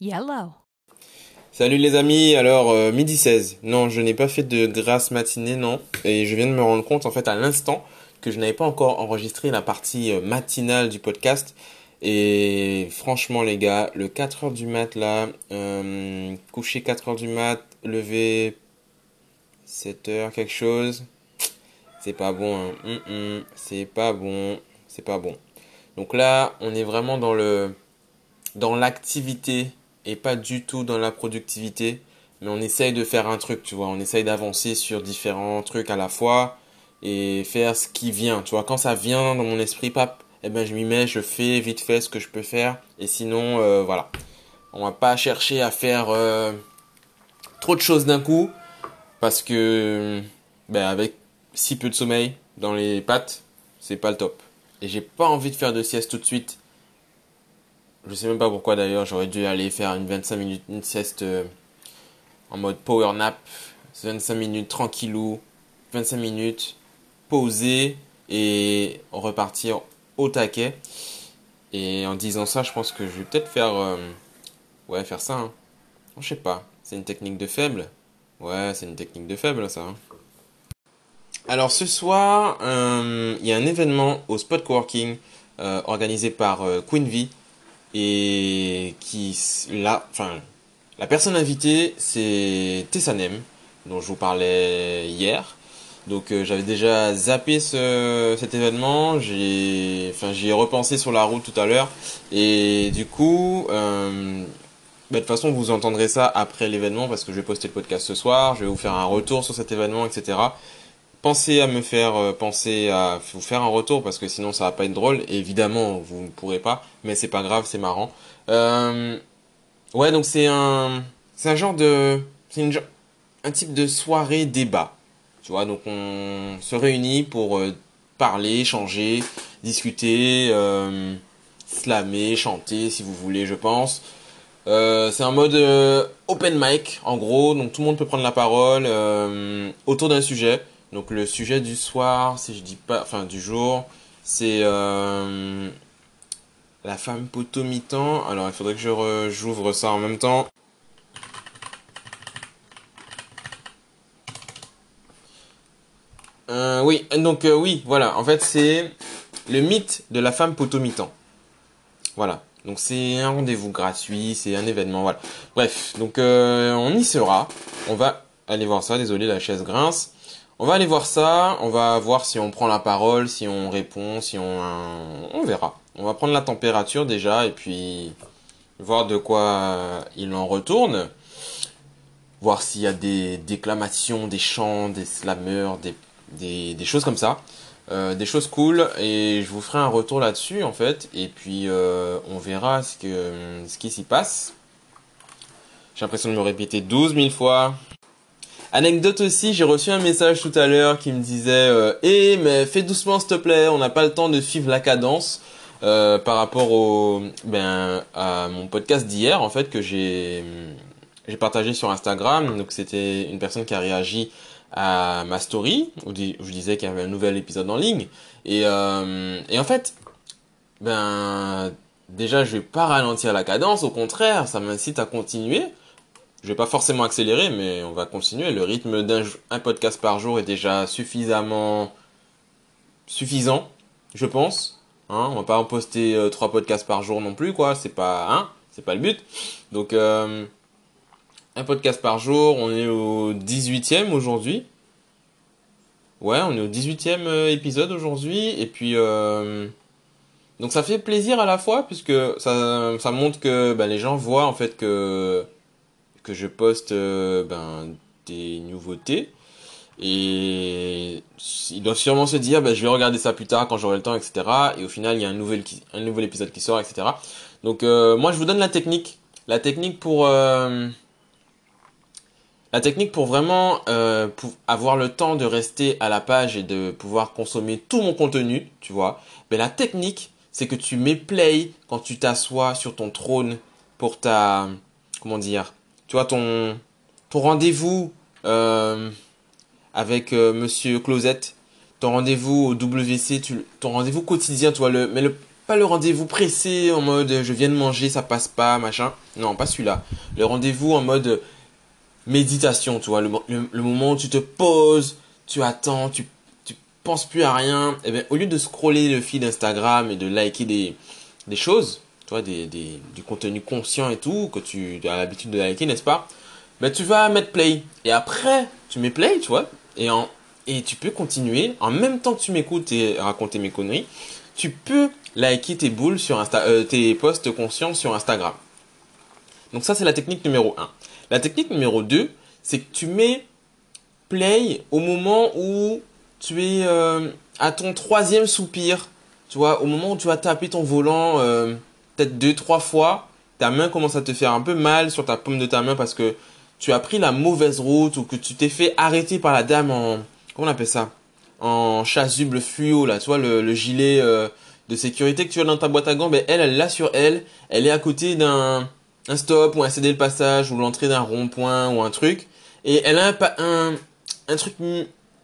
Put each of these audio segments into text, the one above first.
Yellow. Salut les amis, alors euh, midi 16. Non, je n'ai pas fait de grasse matinée, non. Et je viens de me rendre compte en fait à l'instant que je n'avais pas encore enregistré la partie euh, matinale du podcast. Et franchement les gars, le 4h du mat là, euh, coucher 4h du mat, lever 7h quelque chose, c'est pas bon. Hein. C'est pas bon, c'est pas bon. Donc là, on est vraiment dans le dans l'activité et pas du tout dans la productivité. Mais on essaye de faire un truc, tu vois. On essaye d'avancer sur différents trucs à la fois et faire ce qui vient. Tu vois, quand ça vient dans mon esprit, pape, eh ben je m'y mets, je fais vite fait ce que je peux faire. Et sinon, euh, voilà. On va pas chercher à faire euh, trop de choses d'un coup parce que ben, avec si peu de sommeil dans les pattes, c'est pas le top. Et j'ai pas envie de faire de sieste tout de suite. Je sais même pas pourquoi d'ailleurs, j'aurais dû aller faire une 25 minutes, une sieste euh, en mode power nap. 25 minutes tranquillou, 25 minutes, poser et repartir au taquet. Et en disant ça, je pense que je vais peut-être faire. Euh, ouais, faire ça. Hein. Je sais pas. C'est une technique de faible. Ouais, c'est une technique de faible, ça. Hein. Alors ce soir, euh, il y a un événement au Spot Coworking organisé par Queen V et qui la, enfin, la personne invitée c'est Tessanem dont je vous parlais hier. Donc j'avais déjà zappé ce, cet événement, j'ai enfin j'y ai repensé sur la route tout à l'heure. Et du coup bah, de toute façon vous entendrez ça après l'événement parce que je vais poster le podcast ce soir, je vais vous faire un retour sur cet événement etc pensez à me faire euh, penser à vous faire un retour parce que sinon ça va pas être drôle. évidemment, vous ne pourrez pas, mais c'est pas grave, c'est marrant. Euh, ouais, donc c'est un, c'est un genre de, c'est une, un type de soirée débat. Tu vois, donc on se réunit pour euh, parler, changer, discuter, euh, slammer, chanter, si vous voulez, je pense. Euh, c'est un mode open mic, en gros, donc tout le monde peut prendre la parole autour d'un sujet. Donc le sujet du soir, si je dis pas, enfin du jour, c'est euh, la femme potomitan. Alors il faudrait que je j'ouvre ça en même temps. Euh, oui, donc euh, oui, voilà. En fait, c'est le mythe de la femme potomitan. Voilà. Donc c'est un rendez-vous gratuit, c'est un événement, voilà. Bref, donc on y sera. On va aller voir ça. Désolé, la chaise grince. On va aller voir ça, on va voir si on prend la parole, si on répond, si on... On verra. On va prendre la température déjà et puis voir de quoi il en retourne. Voir s'il y a des déclamations, des chants, des slammers, des, des, choses comme ça. Euh, des choses cool et je vous ferai un retour là-dessus en fait et puis euh, on verra ce, que, ce qui s'y passe. J'ai l'impression de me répéter 12 000 fois. Anecdote aussi, j'ai reçu un message tout à l'heure qui me disait euh, Eh mais fais doucement s'il te plaît, on n'a pas le temps de suivre la cadence euh, par rapport au ben à mon podcast d'hier en fait que j'ai j'ai partagé sur Instagram. Donc c'était une personne qui a réagi à ma story où je disais qu'il y avait un nouvel épisode en ligne et euh, et en fait ben déjà je vais pas ralentir la cadence, au contraire, ça m'incite à continuer je vais pas forcément accélérer, mais on va continuer. Le rythme d'un podcast par jour est déjà suffisamment suffisant, je pense. Hein, on va pas en poster euh, trois podcasts par jour non plus, quoi. C'est pas, hein, c'est pas le but. Donc, euh, un podcast par jour. On est au 18e aujourd'hui. Ouais, on est au 18e euh, épisode aujourd'hui. Et puis, donc ça fait plaisir à la fois puisque ça, ça montre que ben, les gens voient en fait que que je poste euh, ben, des nouveautés. Et ils doivent sûrement se dire, ben, je vais regarder ça plus tard quand j'aurai le temps, etc. Et au final, il y a un nouvel, un nouvel épisode qui sort, etc. Donc euh, moi, je vous donne la technique. La technique pour... Euh, la technique pour vraiment avoir le temps de rester à la page et de pouvoir consommer tout mon contenu, tu vois. Mais la technique, c'est que tu mets play quand tu t'assois sur ton trône pour ta... Comment dire tu vois, ton, ton rendez-vous euh, avec euh, Monsieur Closette, ton rendez-vous au WC, ton rendez-vous quotidien, tu vois, le, mais pas le rendez-vous pressé en mode je viens de manger, ça passe pas, machin. Non, pas celui-là. Le rendez-vous en mode méditation, tu vois, le, moment où tu te poses, tu attends, tu, tu penses plus à rien. Et eh au lieu de scroller le fil Instagram et de liker des choses, des, des, du contenu conscient et tout, que tu as l'habitude de liker, n'est-ce pas? Ben, Tu vas mettre play. Et après, tu mets play, tu vois, et, en, et tu peux continuer, en même temps que tu m'écoutes et raconter mes conneries, tu peux liker tes boules sur Insta, euh, tes posts conscients sur Instagram. Donc ça, c'est la technique numéro 1. La technique numéro 2, c'est que tu mets play au moment où tu es euh, à ton troisième soupir. Tu vois, au moment où tu vas taper ton volant euh, peut-être deux, trois fois, ta main commence à te faire un peu mal sur ta paume de ta main parce que tu as pris la mauvaise route ou que tu t'es fait arrêter par la dame en... Comment on appelle ça? En chasuble fluo là, tu vois le, gilet euh, de sécurité que tu as dans ta boîte à gants, ben elle, elle l'a sur elle, elle est à côté d'un un stop ou un céder le passage ou l'entrée d'un rond-point ou un truc. Et elle a un un, un truc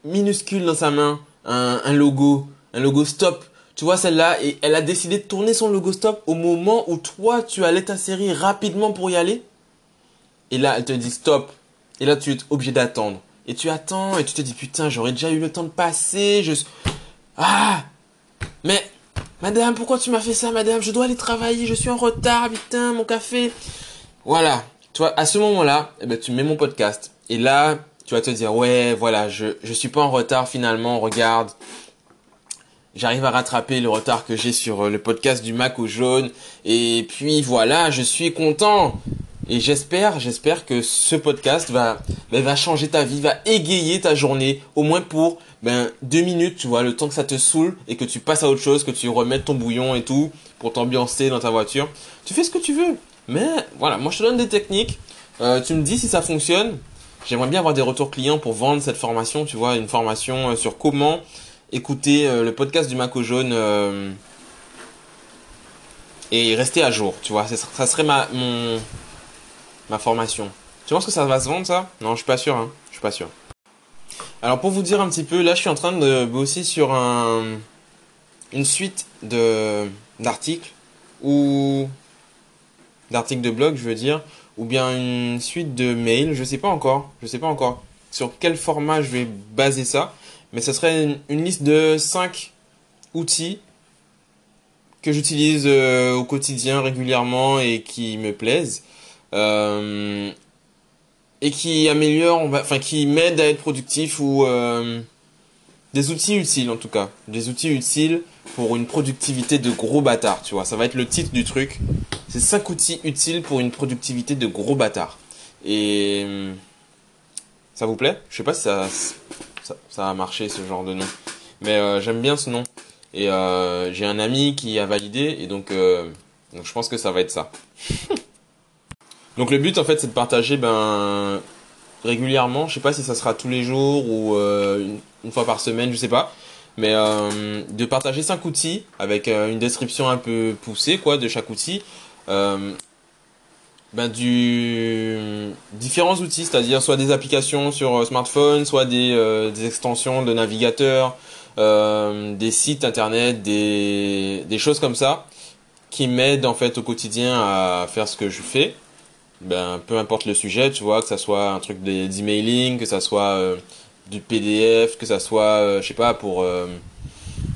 minuscule dans sa main, un, un logo, un logo stop. Tu vois celle-là et elle a décidé de tourner son logo stop au moment où toi tu allais t'insérer rapidement pour y aller. Et là, elle te dit stop. Et là, tu es obligé d'attendre. Et tu attends et tu te dis putain, j'aurais déjà eu le temps de passer. Je... Ah Mais, madame, pourquoi tu m'as fait ça, madame? Je dois aller travailler, je suis en retard, putain, mon café. Voilà. Tu vois, à ce moment-là, eh ben, tu mets mon podcast. Et là, tu vas te dire, ouais, voilà, je, je suis pas en retard finalement, regarde. J'arrive à rattraper le retard que j'ai sur le podcast du Mac au jaune. Et puis voilà, je suis content. Et j'espère, j'espère que ce podcast va, ben, va changer ta vie, va égayer ta journée, au moins pour ben, deux minutes, tu vois, le temps que ça te saoule et que tu passes à autre chose, que tu remettes ton bouillon et tout pour t'ambiancer dans ta voiture. Tu fais ce que tu veux. Mais voilà, moi je te donne des techniques. Euh, tu me dis si ça fonctionne. J'aimerais bien avoir des retours clients pour vendre cette formation, tu vois, une formation euh, sur comment écouter euh, le podcast du Maco Jaune et rester à jour, tu vois. Ça serait ma, ma formation. Tu penses que ça va se vendre ça? Non, je suis pas sûr. Hein. Je suis pas sûr. Alors pour vous dire un petit peu, là je suis en train de bosser sur un, une suite d'articles ou d'articles de blog, je veux dire, ou bien une suite de mails. Je sais pas encore. Je sais pas encore sur quel format je vais baser ça, mais ce serait une, liste de 5 outils que j'utilise euh, au quotidien régulièrement et qui me plaisent euh, et qui améliore, enfin qui m'aide à être productif ou euh, des outils utiles en tout cas, des outils utiles pour une productivité de gros bâtard, tu vois. Ça va être le titre du truc. C'est 5 outils utiles pour une productivité de gros bâtard. Et ça vous plaît? Je sais pas si ça, ça, a marché ce genre de nom, mais euh, j'aime bien ce nom. Et j'ai un ami qui a validé et donc, donc je pense que ça va être ça. Donc le but en fait c'est de partager ben régulièrement, je sais pas si ça sera tous les jours ou euh, une, fois par semaine, je sais pas, mais euh, de partager cinq outils avec euh, une description un peu poussée quoi de chaque outil. Ben du différents outils, c'est-à-dire soit des applications sur smartphone, soit des, des extensions de navigateur, des sites internet, des, des choses comme ça qui m'aident en fait au quotidien à faire ce que je fais ben, peu importe le sujet, tu vois, que ça soit un truc d'emailing, que ça soit euh, du PDF, que ça soit, euh, je sais pas, pour euh,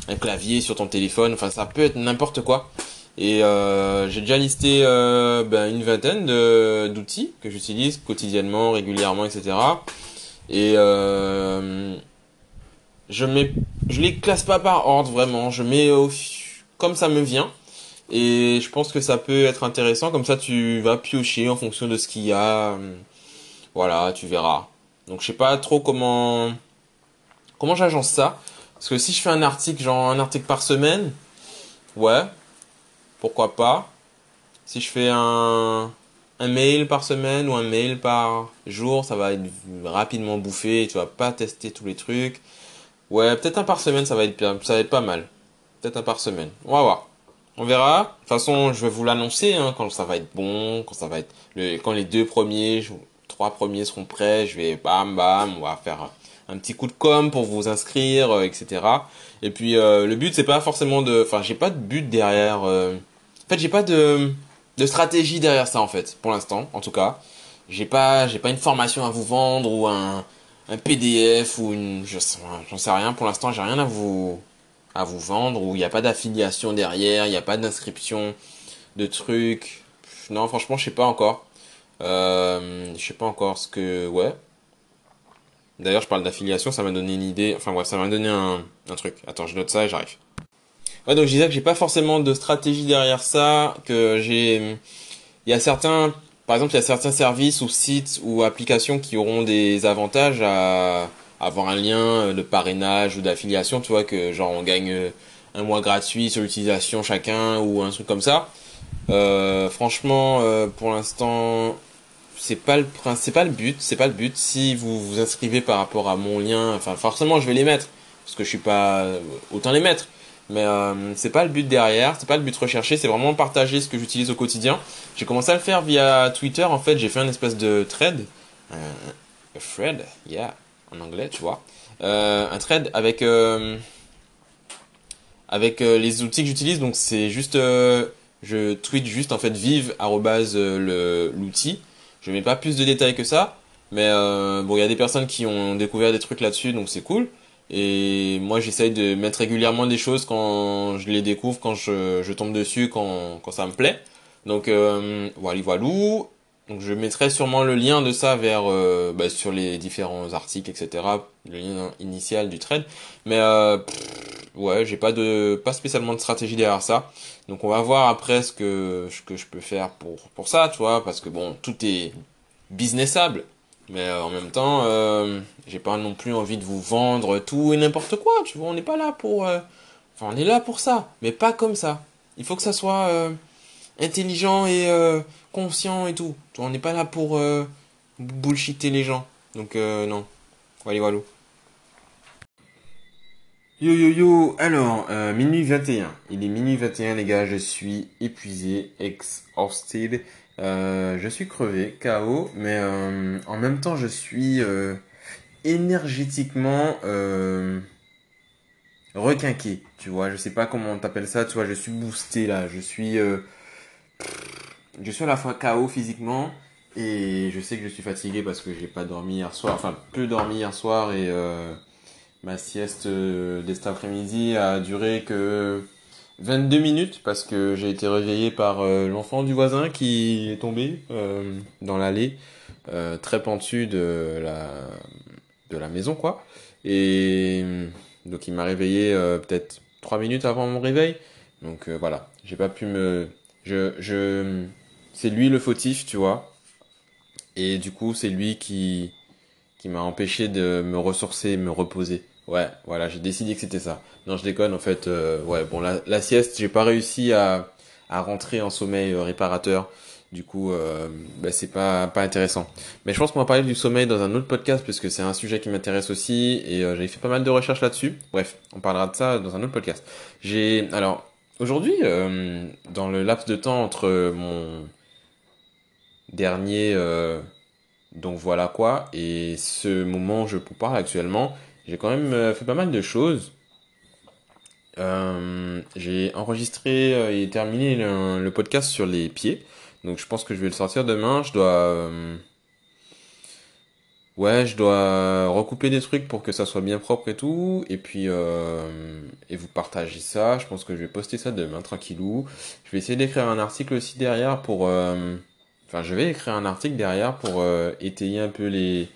un clavier sur ton téléphone, enfin ça peut être n'importe quoi. Et j'ai déjà listé ben, une vingtaine d'outils que j'utilise quotidiennement, régulièrement, etc. Et je mets, je les classe pas par ordre vraiment, je mets comme ça me vient. Et je pense que ça peut être intéressant, comme ça tu vas piocher en fonction de ce qu'il y a. Voilà, tu verras. Donc je sais pas trop comment comment j'agence ça. Parce que si je fais un article, genre un article par semaine, ouais, pourquoi pas. Si je fais un, mail par semaine ou un mail par jour, ça va être rapidement bouffé, tu vas pas tester tous les trucs. Ouais, peut-être un par semaine, ça va être ça va pas mal. Peut-être un par semaine. On va voir. On verra. De toute façon, je vais vous l'annoncer hein, quand ça va être bon, quand ça va être quand les deux premiers, trois premiers seront prêts. Je vais bam bam, on va faire un petit coup de com pour vous inscrire, euh, etc. Et puis euh, le but c'est pas forcément de, enfin j'ai pas de but derrière. euh, fait j'ai pas de de stratégie derrière ça en fait pour l'instant en tout cas. J'ai pas j'ai pas une formation à vous vendre ou un un PDF ou une j'en sais rien pour l'instant j'ai rien à vous à vous vendre ou il n'y a pas d'affiliation derrière, il n'y a pas d'inscription de trucs. Non franchement je sais pas encore. Euh, je sais pas encore ce que ouais. D'ailleurs, je parle d'affiliation, ça m'a donné une idée. Enfin, bref, ça m'a donné un, un truc. Attends, je note ça et j'arrive. Ouais, donc je disais que j'ai pas forcément de stratégie derrière ça, que j'ai, il y a certains, par exemple, il y a certains services ou sites ou applications qui auront des avantages à avoir un lien de parrainage ou d'affiliation, tu vois, que genre on gagne un mois gratuit sur l'utilisation chacun ou un truc comme ça. Euh, franchement, euh, pour l'instant, c'est pas le c'est pas le but, c'est pas le but. Si vous vous inscrivez par rapport à mon lien, enfin forcément je vais les mettre parce que je suis pas autant les mettre. Mais euh, c'est pas le but derrière, c'est pas le but recherché, c'est vraiment partager ce que j'utilise au quotidien. J'ai commencé à le faire via Twitter en fait, j'ai fait un espèce de thread, euh, a thread, yeah, en anglais, tu vois, Euh, un thread avec euh, avec euh, les outils que j'utilise. Donc c'est juste, euh, je tweet juste en fait vive arrobase, l'outil. Je mets pas plus de détails que ça, mais bon, il y a des personnes qui ont découvert des trucs là-dessus, donc c'est cool. Et moi, j'essaye de mettre régulièrement des choses quand je les découvre, quand je, je tombe dessus, quand, quand ça me plaît. Donc euh, voilà, voilà. Donc je mettrai sûrement le lien de ça vers euh, bah, sur les différents articles, etc. Le lien initial du trade. Mais euh, ouais, j'ai pas de pas spécialement de stratégie derrière ça. Donc on va voir après ce que ce que je peux faire pour pour ça, tu vois, parce que bon, tout est businessable. Mais euh, en même temps, euh, j'ai pas non plus envie de vous vendre tout et n'importe quoi, tu vois. On n'est pas là pour, euh, enfin, on est là pour ça, mais pas comme ça. Il faut que ça soit euh, intelligent et euh, conscient et tout. Tu vois, on n'est pas là pour euh, bullshiter les gens. Donc non. Voilà, voilà. Yo yo yo, alors, minuit 21. Il est minuit 21 les gars, je suis épuisé, exhausted. Euh, je suis crevé, KO, mais euh, en même temps je suis euh, énergétiquement requinqué, tu vois, je sais pas comment on t'appelle ça, tu vois, je suis boosté là, je suis je suis à la fois KO physiquement et je sais que je suis fatigué parce que j'ai pas dormi hier soir, enfin peu dormi hier soir et ma sieste de cet après-midi a duré que 22 minutes parce que j'ai été réveillé par euh, l'enfant du voisin qui est tombé euh, dans l'allée euh, très pentue de la de la maison quoi. Et donc il m'a réveillé peut-être 3 minutes avant mon réveil. Donc voilà. J'ai pas pu me je je c'est lui le fautif tu vois. Et du coup c'est lui qui qui m'a empêché de me ressourcer me reposer ouais voilà j'ai décidé que c'était ça non, je déconne, en fait. euh, ouais, bon, la, sieste, j'ai pas réussi à, à rentrer en sommeil euh, réparateur. Du coup, euh, bah, c'est pas, pas intéressant. Mais je pense qu'on va parler du sommeil dans un autre podcast, puisque c'est un sujet qui m'intéresse aussi, et euh, j'ai fait pas mal de recherches là-dessus. Bref, on parlera de ça dans un autre podcast. J'ai, alors, aujourd'hui, dans le laps de temps entre mon dernier, donc voilà quoi, et ce moment où je vous parle actuellement, j'ai quand même euh, fait pas mal de choses. Euh, j'ai enregistré euh, et terminé le, podcast sur les pieds. Donc je pense que je vais le sortir demain. Je dois... ouais, je dois recouper des trucs pour que ça soit bien propre et tout. Et puis... et vous partagez ça. Je pense que je vais poster ça demain, tranquillou. Je vais essayer d'écrire un article aussi derrière pour... Enfin, je vais écrire un article derrière pour étayer un peu les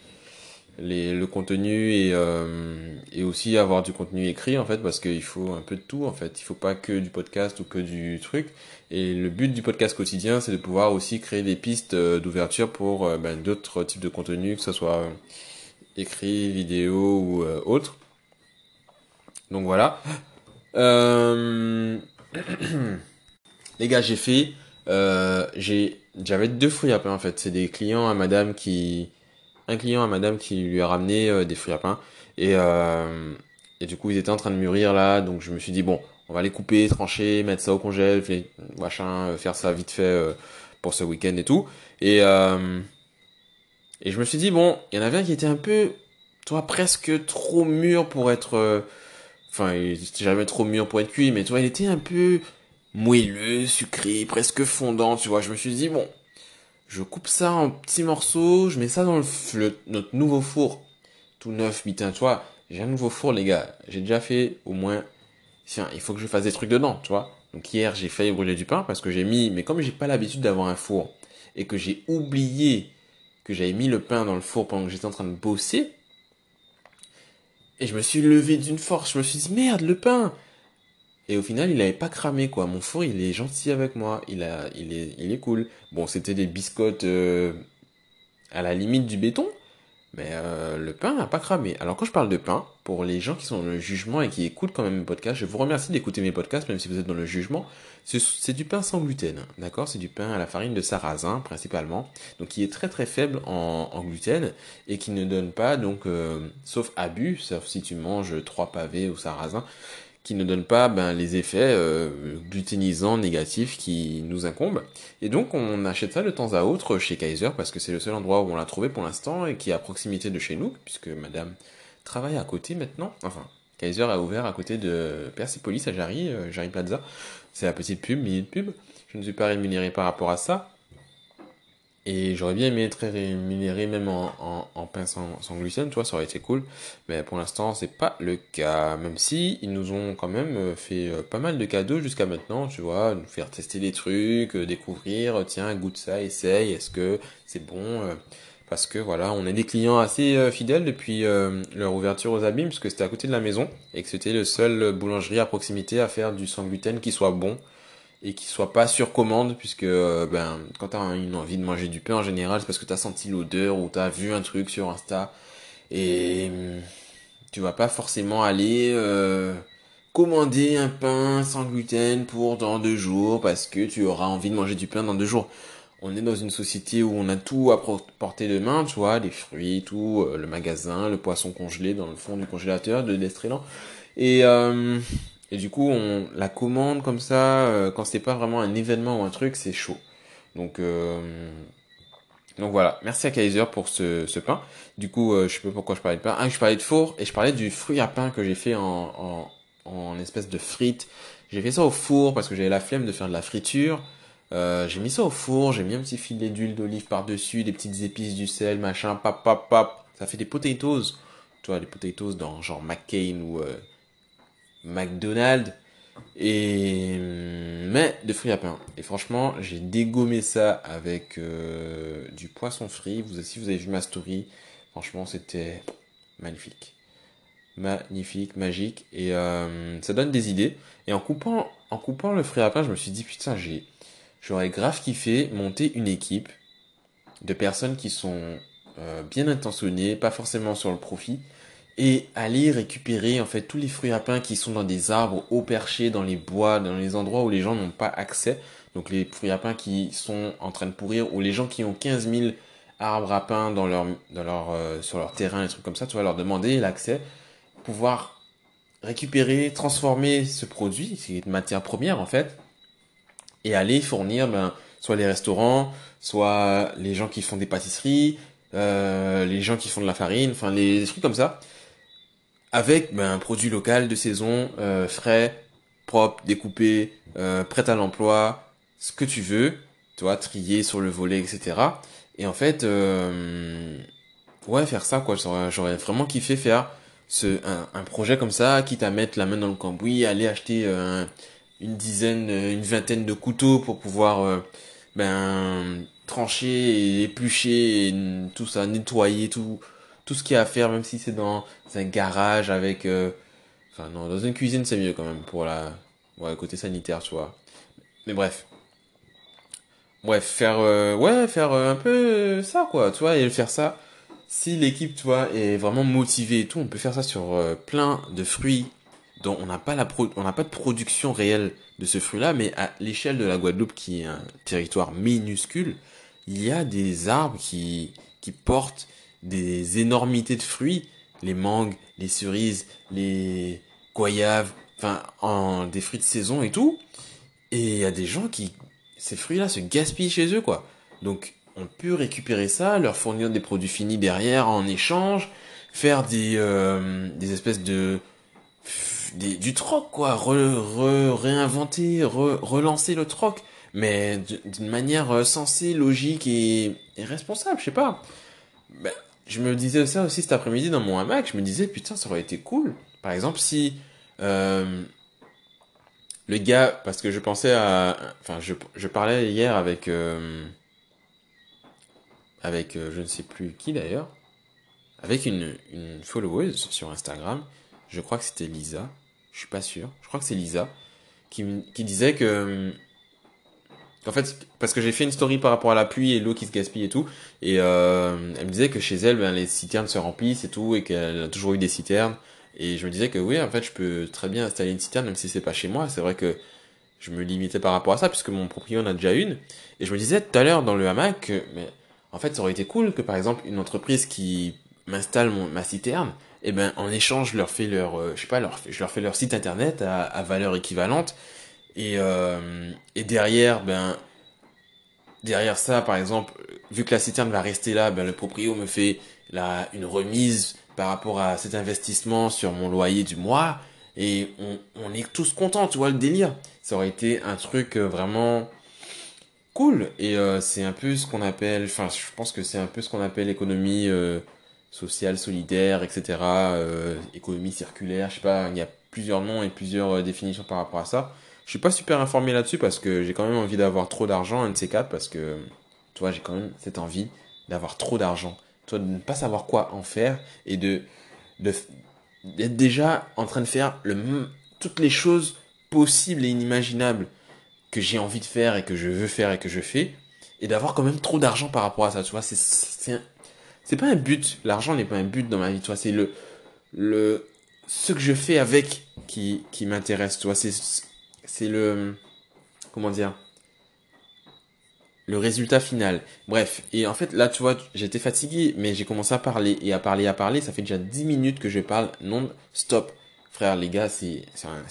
les, le contenu et, euh, et aussi avoir du contenu écrit en fait parce qu'il faut un peu de tout en fait. Il faut pas que du podcast ou que du truc. Et le but du podcast quotidien c'est de pouvoir aussi créer des pistes euh, d'ouverture pour euh, ben, d'autres types de contenus que ce soit euh, écrit vidéo ou autre. Donc voilà. Les gars j'ai fait j'avais deux pain en fait. C'est des clients à madame qui un client à madame qui lui a ramené euh, des fruits à pain. Et euh, et du coup ils étaient en train de mûrir là. Donc je me suis dit bon on va les couper trancher mettre ça au congèle machin euh, faire ça vite fait pour ce week-end et tout. Et et je me suis dit bon il y en avait un qui était un peu toi, presque trop mûr pour être, enfin, il était jamais trop mûr pour être cuit, mais toi, il était un peu moelleux, sucré, presque fondant, tu vois. Je me suis dit, bon, je coupe ça en petits morceaux, je mets ça dans le, notre nouveau four, tout neuf, putain, tu vois. J'ai un nouveau four, les gars. J'ai déjà fait au moins, tiens, il faut que je fasse des trucs dedans, tu vois. Donc hier, j'ai failli brûler du pain parce que j'ai mis, mais comme j'ai pas l'habitude d'avoir un four et que j'ai oublié que j'avais mis le pain dans le four pendant que j'étais en train de bosser, et je me suis levé d'une force, je me suis dit merde, le pain. Et au final, il avait pas cramé quoi. Mon four, il est gentil avec moi, il est, il est cool. Bon, c'était des biscottes euh, à la limite du béton, mais euh, le pain n'a pas cramé. Alors quand je parle de pain, pour les gens qui sont dans le jugement et qui écoutent quand même mes podcasts, je vous remercie d'écouter mes podcasts, même si vous êtes dans le jugement. C'est du pain sans gluten, d'accord? C'est du pain à la farine de sarrasin principalement, donc qui est très très faible en, en gluten et qui ne donne pas, donc euh, sauf abus, sauf si tu manges trois pavés au sarrasin, qui ne donne pas ben, les effets euh, gluténisants négatifs qui nous incombent. Et donc on achète ça de temps à autre chez Kaiser parce que c'est le seul endroit où on l'a trouvé pour l'instant et qui est à proximité de chez nous, puisque madame travaille à côté maintenant. Enfin, Kaiser a ouvert à côté de Persepolis à Jarry, euh, Jarry Plaza. C'est la petite pub, mini pub. Je ne suis pas rémunéré par rapport à ça. Et j'aurais bien aimé être rémunéré même en, en, pain sans, sans, gluten, tu vois, ça aurait été cool. Mais pour l'instant, c'est pas le cas. Même si ils nous ont quand même euh, fait euh, pas mal de cadeaux jusqu'à maintenant, tu vois, nous faire tester des trucs, euh, découvrir, tiens, goûte ça, essaye, est-ce que c'est bon Parce que voilà, on est des clients assez fidèles depuis leur ouverture aux abîmes, parce que c'était à côté de la maison, et que c'était le seul boulangerie à proximité à faire du sans gluten qui soit bon et qui soit pas sur commande puisque euh, ben quand tu as une envie de manger du pain en général c'est parce que tu as senti l'odeur ou tu as vu un truc sur Insta et hum, tu vas pas forcément aller euh, commander un pain sans gluten pour dans deux jours parce que tu auras envie de manger du pain dans deux jours. On est dans une société où on a tout à portée de main, tu vois, les fruits, tout, euh, le magasin, le poisson congelé dans le fond du congélateur de Destrélan. Et euh, et du coup, on la commande comme ça, euh, quand c'est pas vraiment un événement ou un truc, c'est chaud. Donc, euh, donc voilà. Merci à Kaiser pour ce, pain. Du coup, euh, je sais pas pourquoi je parlais de pain. Ah, je parlais de four et je parlais du fruit à pain que j'ai fait en, en, espèce de frites. J'ai fait ça au four parce que j'avais la flemme de faire de la friture. J'ai mis ça au four, j'ai mis un petit filet d'huile d'olive par-dessus, des petites épices, du sel, machin, pap, pap, pap. Ça fait des potatoes. Tu vois, des potatoes dans genre McCain ou McDonald's et mais de fruits à pain. Et franchement, j'ai dégommé ça avec euh, du poisson frit. Vous aussi, vous avez vu ma story. Franchement, c'était magnifique, magnifique, magique. Et euh, ça donne des idées. Et en coupant, en coupant le fruit à pain, je me suis dit putain, j'ai, j'aurais grave kiffé monter une équipe de personnes qui sont euh, bien intentionnées, pas forcément sur le profit, et aller récupérer en fait tous les fruits à pain qui sont dans des arbres haut perchés, dans les bois, dans les endroits où les gens n'ont pas accès. Donc les fruits à pain qui sont en train de pourrir ou les gens qui ont 15 000 arbres à pain dans leur, dans leur, euh, sur leur terrain, des trucs comme ça, tu vas leur demander l'accès, pouvoir récupérer, transformer ce produit, c'est une matière première en fait, et aller fournir ben, soit les restaurants, soit les gens qui font des pâtisseries, euh, les gens qui font de la farine, enfin les, les trucs comme ça avec ben, un produit local de saison, euh, frais, propre, découpé, euh, prêt à l'emploi, ce que tu veux, tu vois, trier sur le volet, etc. Et en fait, euh, ouais, faire ça, quoi. J'aurais vraiment kiffé faire ce, un, projet comme ça, quitte à mettre la main dans le cambouis, aller acheter une dizaine, une vingtaine de couteaux pour pouvoir ben trancher éplucher tout ça, nettoyer tout tout ce qu'il y a à faire, même si c'est dans un garage avec... Euh, enfin non, dans une cuisine c'est mieux quand même pour la... Ouais, côté sanitaire, tu vois. Mais bref. Bref, faire... Euh, ouais, faire euh, un peu ça, quoi, tu vois, et faire ça. Si l'équipe, tu vois, est vraiment motivée et tout, on peut faire ça sur plein de fruits dont on n'a pas pas de production réelle de ce fruit-là, mais à l'échelle de la Guadeloupe, qui est un territoire minuscule, il y a des arbres qui portent des énormités de fruits, les mangues, les cerises, les goyaves, enfin, en, des fruits de saison et tout. Et il y a des gens qui, ces fruits-là se gaspillent chez eux, quoi. Donc, on peut récupérer ça, leur fournir des produits finis derrière en échange, faire des, des espèces de du troc quoi, réinventer, re, relancer le troc, mais d'une manière sensée, logique et, et responsable, je sais pas. Ben, je me disais ça aussi cet après-midi dans mon hamac, je me disais putain ça aurait été cool. Par exemple si euh, le gars, parce que je pensais à, enfin je, parlais hier avec euh, avec euh, je ne sais plus qui d'ailleurs, avec une une followeuse sur Instagram, je crois que c'était Lisa, je suis pas sûr, je crois que c'est Lisa qui qui disait que en fait, parce que j'ai fait une story par rapport à la pluie et l'eau qui se gaspille et tout, et euh, elle me disait que chez elle, ben, les citernes se remplissent et tout, et qu'elle a toujours eu des citernes. Et je me disais que oui, en fait, je peux très bien installer une citerne, même si c'est pas chez moi. C'est vrai que je me limitais par rapport à ça, puisque mon propriétaire en a déjà une. Et je me disais tout à l'heure dans le hamac mais en fait, ça aurait été cool que par exemple une entreprise qui m'installe ma citerne, eh ben en échange, je leur fais leur, euh, je sais pas, leur, je leur fais leur site internet à valeur équivalente et, euh, et derrière, ben, derrière ça, par exemple, vu que la citerne va rester là, ben, le proprio me fait la, une remise par rapport à cet investissement sur mon loyer du mois. Et on, est tous contents, tu vois, le délire. Ça aurait été un truc euh, vraiment cool. Et euh, c'est un peu ce qu'on appelle, enfin, je pense que c'est un peu ce qu'on appelle l'économie euh, sociale, solidaire, etc. Euh, économie circulaire, je sais pas, il y a plusieurs noms et plusieurs définitions par rapport à ça. Je suis pas super informé là-dessus parce que j'ai quand même envie d'avoir trop d'argent, un de ces quatre, parce que, tu vois, j'ai quand même cette envie d'avoir trop d'argent. Toi, de ne pas savoir quoi en faire et de, d'être déjà en train de faire le, toutes les choses possibles et inimaginables que j'ai envie de faire et que je veux faire et que je fais et d'avoir quand même trop d'argent par rapport à ça, tu vois, c'est, c'est, c'est pas un but. L'argent n'est pas un but dans ma vie, tu vois, c'est le, le, ce que je fais avec qui, qui m'intéresse, tu vois, c'est, c'est le comment dire le résultat final. Bref, et en fait là tu vois, j'étais fatigué, mais j'ai commencé à parler et à parler à parler, ça fait déjà 10 minutes que je parle non stop. Frère, les gars, c'est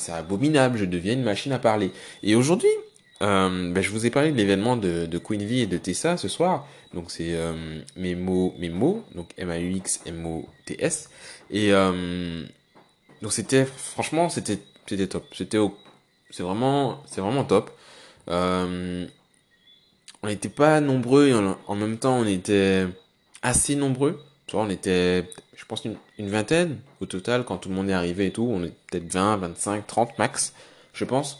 abominable, je deviens une machine à parler. Et aujourd'hui, euh, ben, je vous ai parlé de l'événement de, de et de Tessa ce soir. Donc c'est euh, mes mots, mes mots, donc M-A-U-X, M-O-T-S. Et euh, donc c'était, franchement, c'était top. C'était au c'est vraiment, c'est vraiment top. Euh, on n'était pas nombreux et en, même temps on était assez nombreux. Tu vois, on était, je pense, une, vingtaine au total quand tout le monde est arrivé et tout. On est peut-être 20, 25, 30 max, je pense.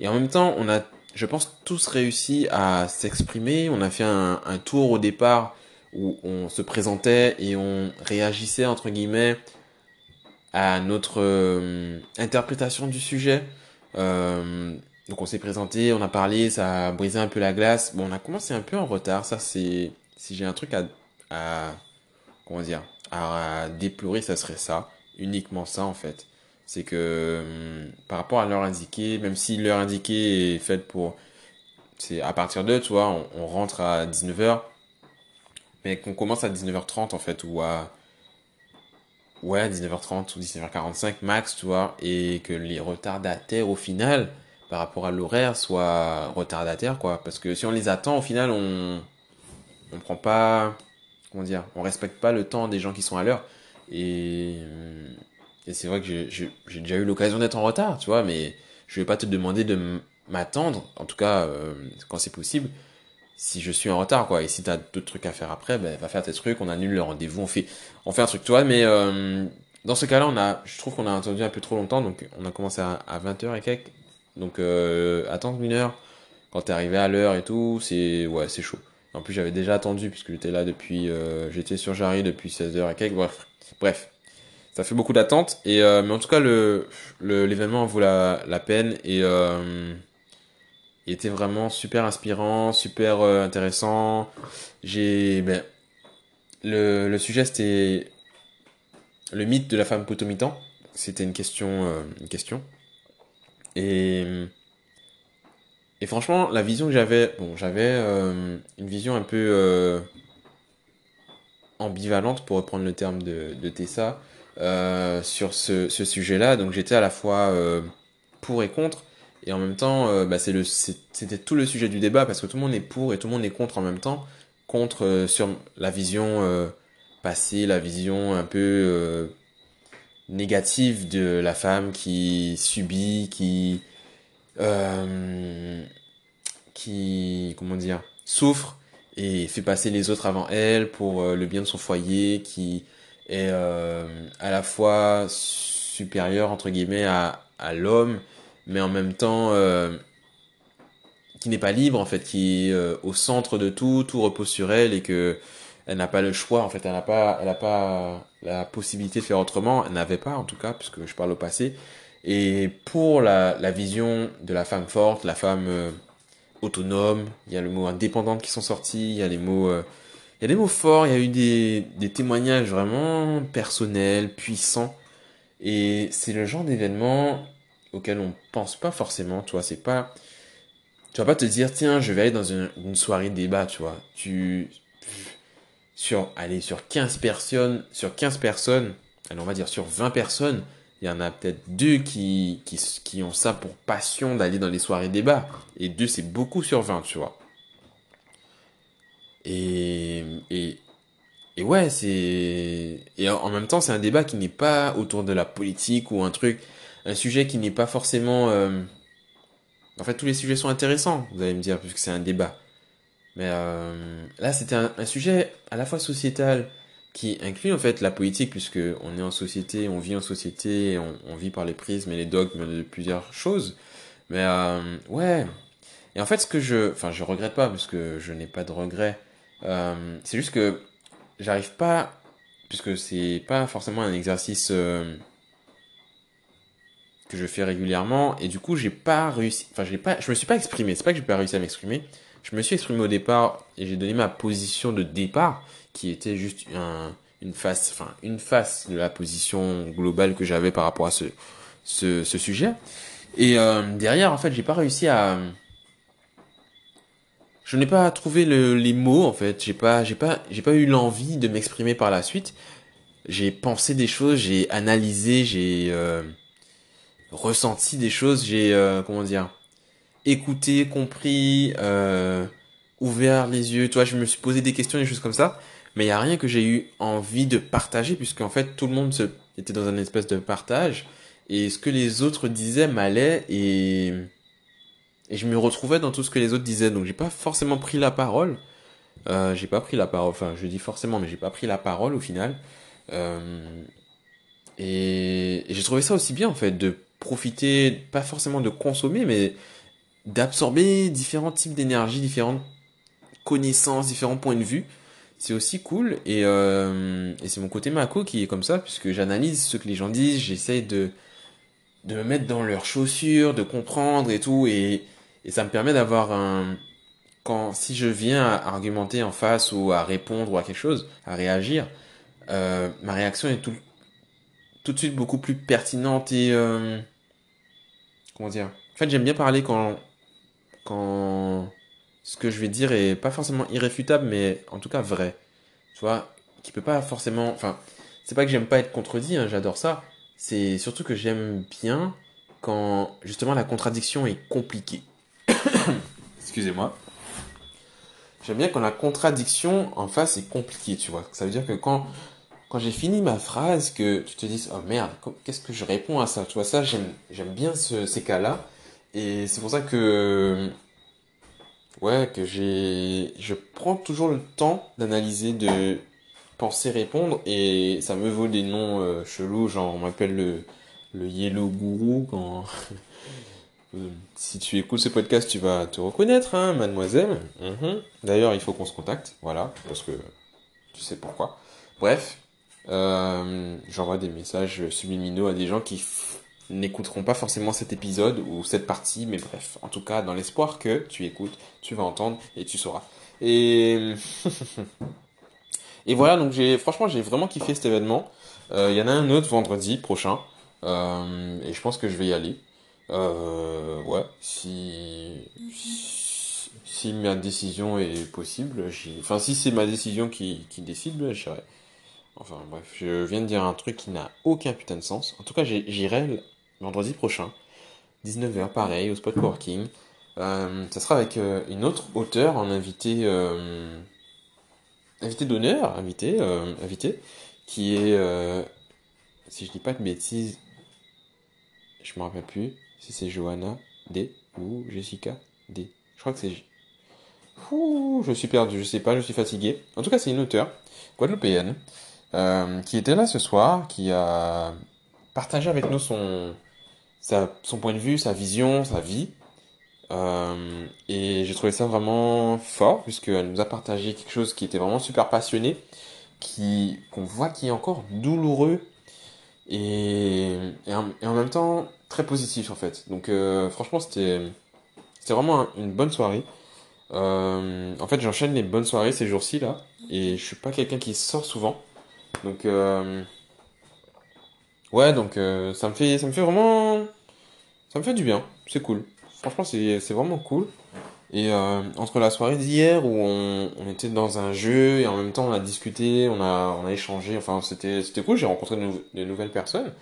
Et en même temps, on a, je pense, tous réussi à s'exprimer. On a fait un, tour au départ où on se présentait et on réagissait, entre guillemets, à notre euh, interprétation du sujet. Euh, donc on s'est présenté, on a parlé, ça a brisé un peu la glace. Bon, on a commencé un peu en retard. Ça, c'est si j'ai un truc à, comment dire, à, déplorer, ça serait ça, uniquement ça en fait. C'est que hum, par rapport à l'heure indiquée, même si l'heure indiquée est faite pour, c'est à partir de, tu vois, on, on rentre à 19h, mais qu'on commence à 19h30 en fait ou à ouais, 19h30 ou 19h45 max, tu vois, et que les retardataires au final, par rapport à l'horaire, soient retardataires, quoi. Parce que si on les attend, au final, on, on prend pas, comment dire, on respecte pas le temps des gens qui sont à l'heure. Et, et c'est vrai que j'ai déjà eu l'occasion d'être en retard, tu vois, mais je vais pas te demander de m'attendre, en tout cas, euh, quand c'est possible si je suis en retard quoi. Et si t'as d'autres trucs à faire après ben va faire tes trucs on annule le rendez-vous on fait on fait un truc toi. Mais euh, dans ce cas-là on a je trouve qu'on a attendu un peu trop longtemps. Donc on a commencé à, 20h et quelques. Donc euh, attendre une heure. Quand t'es arrivé à l'heure et tout c'est ouais c'est chaud. En plus j'avais déjà attendu puisque j'étais là depuis euh, j'étais sur Jarry depuis 16h et quelques. Bref bref. Ça fait beaucoup d'attente et euh, mais en tout cas le l'événement vaut la, la peine. Et euh, il était vraiment super inspirant, super euh, intéressant. J'ai ben, le, le sujet c'était le mythe de la femme potomitan. C'était une question euh, une question. Et et franchement, la vision que j'avais, bon, j'avais euh, une vision un peu ambivalente pour reprendre le terme de, de Tessa sur ce, ce sujet-là. Donc j'étais à la fois pour et contre. Et en même temps, euh, bah, c'est le, c'était tout le sujet du débat parce que tout le monde est pour et tout le monde est contre en même temps, contre euh, sur la vision euh, passer la vision un peu négative de la femme qui subit, qui qui comment dire souffre et fait passer les autres avant elle pour le bien de son foyer, qui est à la fois supérieur entre guillemets à l'homme, mais en même temps qui n'est pas libre en fait, qui est euh, au centre de tout, tout repose sur elle et que elle n'a pas le choix en fait, elle n'a pas, elle n'a pas la possibilité de faire autrement, elle n'avait pas en tout cas puisque je parle au passé. Et pour la, la vision de la femme forte, la femme euh, autonome, il y a le mot indépendante qui sont sortis, il y a les mots, euh, il y a des mots forts, il y a eu des, des témoignages vraiment personnels, puissants. Et c'est le genre d'événement auquel on pense pas forcément, tu vois, c'est pas, tu vas pas te dire, tiens, je vais aller dans une, soirée débat, tu vois. Tu, sur, allez, sur 15 personnes, sur 15 personnes, allez, on va dire sur 20 personnes, il y en a peut-être deux qui, qui, qui ont ça pour passion d'aller dans les soirées débat. Et deux, c'est beaucoup sur 20, tu vois. Et, et, et ouais, c'est, et en même temps, c'est un débat qui n'est pas autour de la politique ou un truc, un sujet qui n'est pas forcément, euh, en fait, tous les sujets sont intéressants, vous allez me dire, puisque c'est un débat. Mais euh, là, c'était un, sujet à la fois sociétal qui inclut en fait la politique, puisque on est en société, on vit en société, on, vit par les prismes et les dogmes de plusieurs choses. Mais euh, ouais. Et en fait, ce que je, enfin, je regrette pas, puisque je n'ai pas de regrets. C'est juste que j'arrive pas, puisque c'est pas forcément un exercice que je fais régulièrement et du coup j'ai pas réussi enfin j'ai pas je me suis pas exprimé. C'est pas que j'ai pas réussi à m'exprimer. Je me suis exprimé au départ et j'ai donné ma position de départ qui était juste un, une face enfin une face de la position globale que j'avais par rapport à ce ce, ce sujet. Et euh, derrière en fait j'ai pas réussi à je n'ai pas trouvé le, les mots en fait. J'ai pas j'ai pas j'ai pas eu l'envie de m'exprimer par la suite. J'ai pensé des choses j'ai analysé j'ai euh, ressenti des choses, j'ai euh, comment dire écouté, compris, euh, ouvert les yeux. Toi, je me suis posé des questions, des choses comme ça, mais il y a rien que j'ai eu envie de partager puisqu'en fait tout le monde était dans un espèce de partage et ce que les autres disaient m'allait et et je me retrouvais dans tout ce que les autres disaient. Donc j'ai pas forcément pris la parole. Euh, j'ai pas pris la parole. Enfin, je dis forcément, mais j'ai pas pris la parole au final. Euh, et j'ai trouvé ça aussi bien en fait de profiter, pas forcément de consommer, mais d'absorber différents types d'énergie, différentes connaissances, différents points de vue. C'est aussi cool et, euh, c'est mon côté Mako qui est comme ça puisque j'analyse ce que les gens disent, j'essaie de, de me mettre dans leurs chaussures, de comprendre et tout et, et ça me permet d'avoir un quand si je viens à argumenter en face ou à répondre ou à quelque chose, à réagir, euh, ma réaction est tout, tout de suite beaucoup plus pertinente et euh, comment dire? En fait, j'aime bien parler quand quand ce que je vais dire est pas forcément irréfutable, mais en tout cas vrai. Tu vois, qui peut pas forcément. Enfin, c'est pas que j'aime pas être contredit, hein, j'adore ça. C'est surtout que j'aime bien quand justement la contradiction est compliquée. Excusez-moi. J'aime bien quand la contradiction en face est compliquée, tu vois. Ça veut dire que quand quand j'ai fini ma phrase, que tu te dises, oh merde, qu'est-ce que je réponds à ça? Tu vois, ça, j'aime bien ces cas-là. Et c'est pour ça que, ouais, que j'ai, je prends toujours le temps d'analyser, de penser répondre, et ça me vaut des noms euh, chelous, genre on m'appelle le, le Yellow Guru quand, si tu écoutes ce podcast, tu vas te reconnaître, hein, mademoiselle. Mhm. D'ailleurs, il faut qu'on se contacte, voilà, parce que tu sais pourquoi. Bref, euh, j'envoie des messages subliminaux à des gens qui n'écouteront pas forcément cet épisode ou cette partie, mais bref, en tout cas, dans l'espoir que tu écoutes, tu vas entendre et tu sauras. Et et voilà, donc j'ai franchement j'ai vraiment kiffé cet événement. Euh, il y en a un autre vendredi prochain euh, et je pense que je vais y aller. Euh, ouais, si, si ma décision est possible, enfin si c'est ma décision qui qui décide, j'irai. Enfin bref, je viens de dire un truc qui n'a aucun putain de sens. En tout cas, j'irai vendredi prochain, 19h, pareil, au spot working. Euh, ça sera avec euh, une autre auteure en invité. Euh, invité d'honneur, invité, euh, invité, qui est, si je dis pas de bêtises, je me rappelle plus si c'est Johanna D ou Jessica D. Je crois que c'est. Ouh, je suis perdu, je sais pas, je suis fatigué. En tout cas, c'est une auteure guadeloupéenne euh, qui était là ce soir, qui a partagé avec nous son, point de vue, sa vision, sa vie. Euh, et j'ai trouvé ça vraiment fort, puisqu'elle nous a partagé quelque chose qui était vraiment super passionné, qui, qu'on voit qui est encore douloureux et, en, même temps très positif en fait. Donc euh, franchement, c'était, vraiment une bonne soirée. En fait, j'enchaîne les bonnes soirées ces jours-ci là, et je suis pas quelqu'un qui sort souvent. Donc, euh, ouais, donc euh, ça me fait, ça me fait vraiment, ça me fait du bien. C'est cool. Franchement, c'est, vraiment cool. Et euh, entre la soirée d'hier où on, était dans un jeu et en même temps on a discuté, on a, on a échangé, enfin c'était, c'était cool. J'ai rencontré de nouvelles personnes.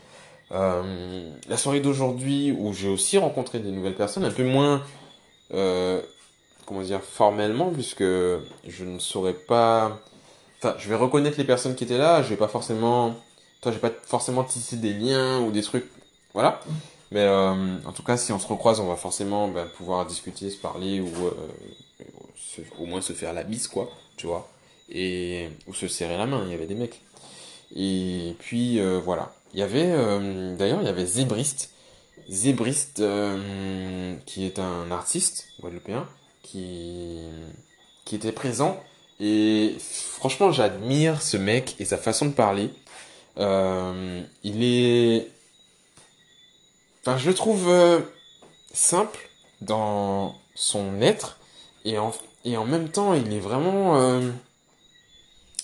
Euh, la soirée d'aujourd'hui où j'ai aussi rencontré des nouvelles personnes, un peu moins, euh, comment dire, formellement, puisque je ne saurais pas, enfin, je vais reconnaître les personnes qui étaient là, je vais pas forcément, toi, je vais pas forcément tisser des liens ou des trucs, voilà. Mais euh, en tout cas, si on se recroise, on va forcément ben, pouvoir discuter, se parler ou euh, au moins se faire la bise, quoi, tu vois, et ou se serrer la main. Il y avait des mecs. Et puis euh, voilà. Il y avait euh, d'ailleurs il y avait Zébriste, Zébriste euh, qui est un artiste guadeloupéen qui qui était présent et franchement j'admire ce mec et sa façon de parler. Euh, il est, enfin je le trouve euh, simple dans son être et en et en même temps il est vraiment euh,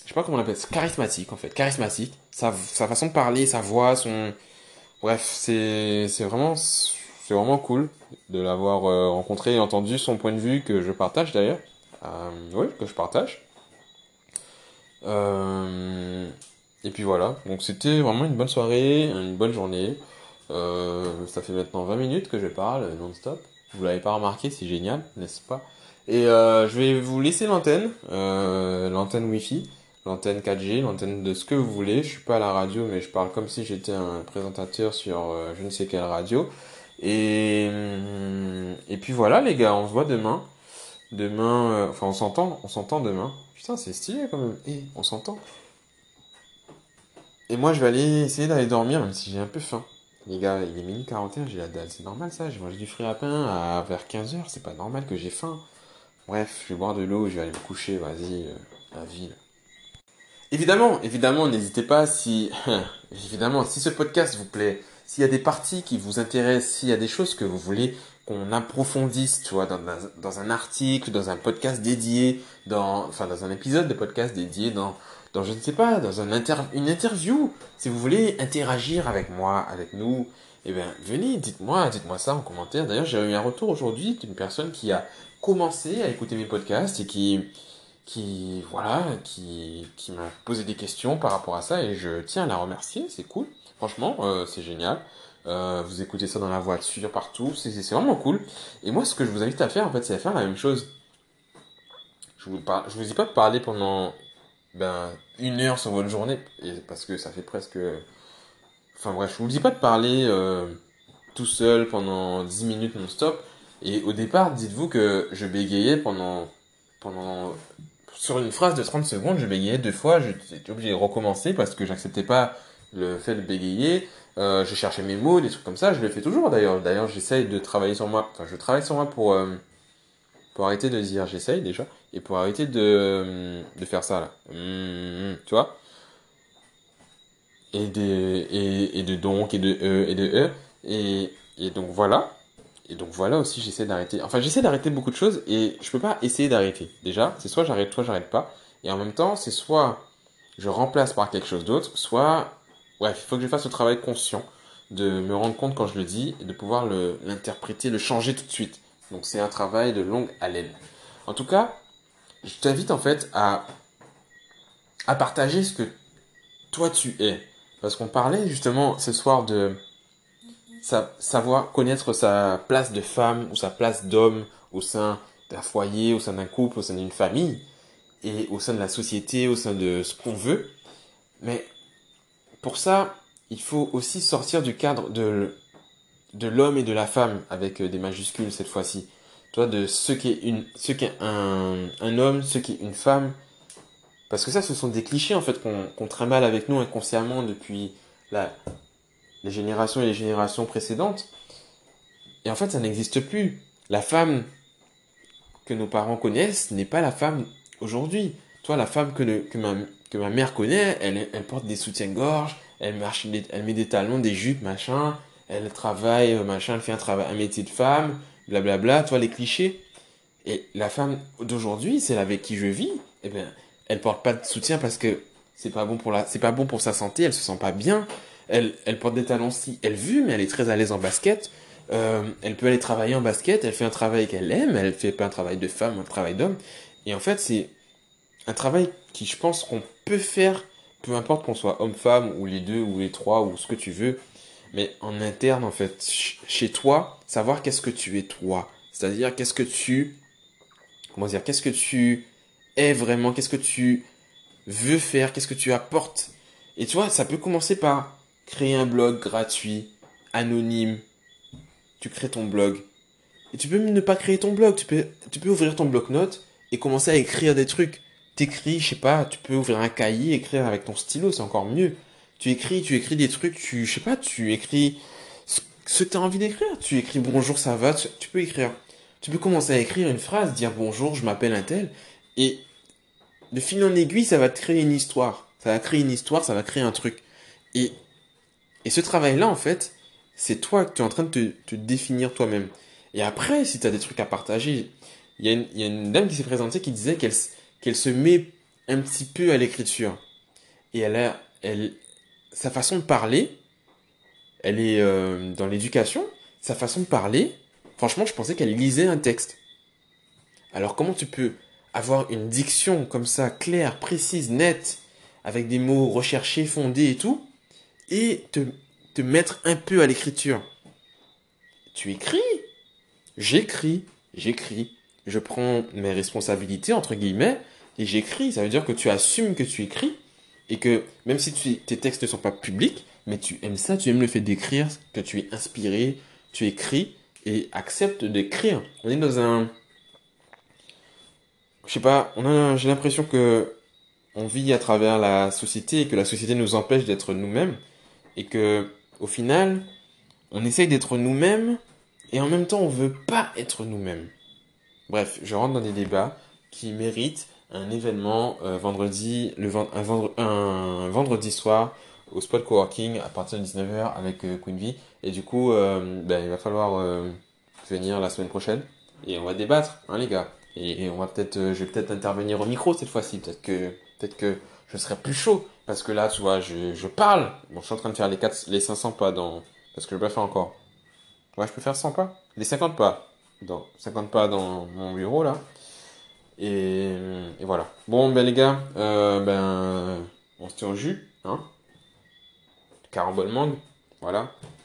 je sais pas comment on l'appelle, charismatique en fait, charismatique. Sa, façon de parler, sa voix, son... Bref, c'est vraiment, c'est vraiment cool de l'avoir rencontré et entendu son point de vue que je partage d'ailleurs. Oui, que je partage. Euh, et puis voilà, donc c'était vraiment une bonne soirée, une bonne journée. Euh, ça fait maintenant 20 minutes que je parle non-stop. Vous l'avez pas remarqué, c'est génial, n'est-ce pas? Et euh, je vais vous laisser l'antenne, euh, l'antenne Wi-Fi l'antenne 4G, l'antenne de ce que vous voulez. Je suis pas à la radio, mais je parle comme si j'étais un présentateur sur euh, je ne sais quelle radio. Et, hum, et puis voilà les gars, on se voit demain. Demain, euh, enfin on s'entend, on s'entend demain. Putain, c'est stylé quand même. Et on s'entend. Et moi je vais aller essayer d'aller dormir, même si j'ai un peu faim. Les gars, il est minuit 41, j'ai la dalle. C'est normal ça, j'ai mangé du fruit à pain à vers 15h, c'est pas normal que j'ai faim. Bref, je vais boire de l'eau, je vais aller me coucher, vas-y, euh, la vie. là. Évidemment, évidemment, n'hésitez pas si, évidemment, si ce podcast vous plaît, s'il y a des parties qui vous intéressent, s'il y a des choses que vous voulez qu'on approfondisse, tu vois, dans, dans, dans un article, dans un podcast dédié, dans, enfin, dans un épisode de podcast dédié, dans, dans, je ne sais pas, dans un inter, une interview, si vous voulez interagir avec moi, avec nous, eh bien, venez, dites-moi, dites-moi ça en commentaire. D'ailleurs, j'ai eu un retour aujourd'hui d'une personne qui a commencé à écouter mes podcasts et qui, qui voilà qui qui m'a posé des questions par rapport à ça et je tiens à la remercier. C'est cool. Franchement euh, c'est génial Euh, vous écoutez ça dans la voiture partout. C'est vraiment cool. Et moi ce que je vous invite à faire en fait c'est à faire la même chose. Je vous vous dis pas de parler pendant ben une heure sur votre journée parce que ça fait presque enfin bref je vous dis pas de parler euh, tout seul pendant 10 minutes non-stop. Et au départ dites-vous que je bégayais pendant pendant sur une phrase de 30 secondes, je bégayais deux fois, j'étais obligé de recommencer parce que j'acceptais pas le fait de bégayer. Euh, je cherchais mes mots, des trucs comme ça, je le fais toujours d'ailleurs. D'ailleurs, j'essaye de travailler sur moi. Enfin, je travaille sur moi pour, euh, pour arrêter de dire j'essaye déjà et pour arrêter de, de faire ça là. Mmh, tu vois et de, et, et de donc, et de e, et de e. Et, et donc voilà. Et donc voilà aussi, j'essaie d'arrêter. Enfin, j'essaie d'arrêter beaucoup de choses et je peux pas essayer d'arrêter. Déjà, c'est soit j'arrête, soit j'arrête pas. Et en même temps, c'est soit je remplace par quelque chose d'autre, soit, bref, il faut que je fasse le travail conscient de me rendre compte quand je le dis et de pouvoir l'interpréter, le changer tout de suite. Donc c'est un travail de longue haleine. En tout cas, je t'invite en fait à, partager ce que toi tu es. Parce qu'on parlait justement ce soir de sa- savoir connaître sa place de femme ou sa place d'homme au sein d'un foyer, au sein d'un couple, au sein d'une famille. et au sein de la société, au sein de ce qu'on veut. Mais pour ça, il faut aussi sortir du cadre de, de l'homme et de la femme, avec euh, des majuscules cette fois-ci. Toi, de ce qu'est une, un, un homme, ce qu'est une femme. Parce que ça, ce sont des clichés, en fait, qu'on qu'on trimballe avec nous inconsciemment depuis la, les générations et les générations précédentes. Et en fait, ça n'existe plus. La femme que nos parents connaissent n'est pas la femme aujourd'hui. Toi, la femme que, le, que, ma, que ma mère connaît, elle, elle porte des soutiens-gorge, elle, marche, elle met des talons, des jupes, machin, elle travaille, machin, elle fait un, travail, un métier de femme, blablabla, toi, les clichés. Et la femme d'aujourd'hui, celle avec qui je vis, eh bien, elle porte pas de soutien parce que c'est pas bon pour la, c'est pas bon pour sa santé, elle se sent pas bien. Elle, elle porte des talons si elle veut, mais elle est très à l'aise en basket. Euh, elle peut aller travailler en basket, elle fait un travail qu'elle aime, elle fait pas un travail de femme, un travail d'homme. Et en fait, c'est un travail qui, je pense, qu'on peut faire, peu importe qu'on soit homme-femme, ou les deux, ou les trois, ou ce que tu veux, mais en interne, en fait, chez toi, savoir qu'est-ce que tu es toi. C'est-à-dire, qu'est-ce que tu, comment dire, qu'est-ce que tu es vraiment, qu'est-ce que tu veux faire, qu'est-ce que tu apportes. Et tu vois, ça peut commencer par créer un blog gratuit, anonyme. Tu crées ton blog. Et tu peux même ne pas créer ton blog. Tu peux, tu peux ouvrir ton bloc-notes et commencer à écrire des trucs. T'écris, je sais pas, tu peux ouvrir un cahier, écrire avec ton stylo, c'est encore mieux. Tu écris, tu écris des trucs, tu, je sais pas, tu écris ce que tu as envie d'écrire. Tu écris bonjour, ça va, tu, peux écrire. Tu peux commencer à écrire une phrase, dire bonjour, je m'appelle un tel. Et de fil en aiguille, ça va te créer une histoire. Ça va créer une histoire, ça va créer un truc. Et, et ce travail-là, en fait, c'est toi que tu es en train de te, définir toi-même. Et après, si tu as des trucs à partager, il y, y a une dame qui s'est présentée qui disait qu'elle qu'elle se met un petit peu à l'écriture. Et elle a, elle, sa façon de parler, elle est euh, dans l'éducation, sa façon de parler, franchement, je pensais qu'elle lisait un texte. Alors comment tu peux avoir une diction comme ça, claire, précise, nette, avec des mots recherchés, fondés et tout, et te, te mettre un peu à l'écriture? Tu écris? J'écris, j'écris. Je prends mes responsabilités, entre guillemets, et j'écris. Ça veut dire que tu assumes que tu écris, et que même si tes textes ne sont pas publics, mais tu aimes ça, tu aimes le fait d'écrire, que tu es inspiré, tu écris, et accepte d'écrire. On est dans un je sais pas, j'ai l'impression que on vit à travers la société et que la société nous empêche d'être nous-mêmes et que au final, on essaye d'être nous-mêmes et en même temps on veut pas être nous-mêmes. Bref, je rentre dans des débats qui méritent un événement euh, vendredi, le un, vendre, un, vendredi soir au spot coworking à partir de 19h avec euh, Queen V. Et du coup, euh, ben, il va falloir euh, venir la semaine prochaine et on va débattre, hein les gars. Et, on va peut-être, je vais peut-être intervenir au micro cette fois-ci. Peut-être que, peut-être que je serai plus chaud. Parce que là, tu vois, je, je parle. Bon, je suis en train de faire les 4, les 500 pas dans, parce que je peux pas faire encore. Ouais, je peux faire 100 pas. Les 50 pas. Dans, 50 pas dans mon bureau, là. Et, et voilà. Bon, ben, les gars, euh, ben, on se tient au jus, hein. Carambole mangue. Voilà.